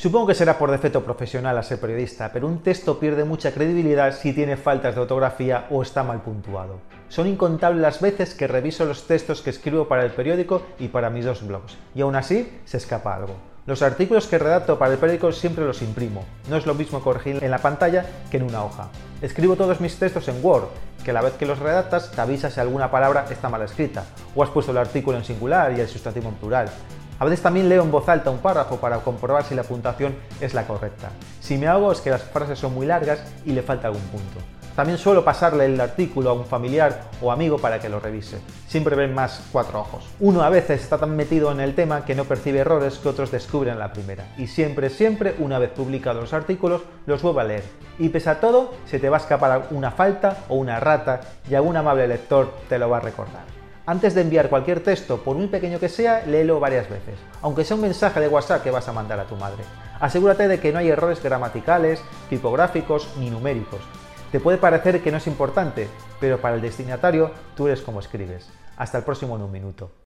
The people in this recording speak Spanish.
Supongo que será por defecto profesional a ser periodista, pero un texto pierde mucha credibilidad si tiene faltas de ortografía o está mal puntuado. Son incontables las veces que reviso los textos que escribo para el periódico y para mis dos blogs, y aún así se escapa algo. Los artículos que redacto para el periódico siempre los imprimo. No es lo mismo corregir en la pantalla que en una hoja. Escribo todos mis textos en Word, que a la vez que los redactas te avisa si alguna palabra está mal escrita, o has puesto el artículo en singular y el sustantivo en plural. A veces también leo en voz alta un párrafo para comprobar si la puntuación es la correcta. Si me hago es que las frases son muy largas y le falta algún punto. También suelo pasarle el artículo a un familiar o amigo para que lo revise. Siempre ven más cuatro ojos. Uno a veces está tan metido en el tema que no percibe errores que otros descubren la primera. Y siempre, siempre, una vez publicados los artículos, los vuelvo a leer. Y pese a todo, se te va a escapar una falta o una rata y algún amable lector te lo va a recordar. Antes de enviar cualquier texto, por muy pequeño que sea, léelo varias veces, aunque sea un mensaje de WhatsApp que vas a mandar a tu madre. Asegúrate de que no hay errores gramaticales, tipográficos ni numéricos. Te puede parecer que no es importante, pero para el destinatario tú eres como escribes. Hasta el próximo en un minuto.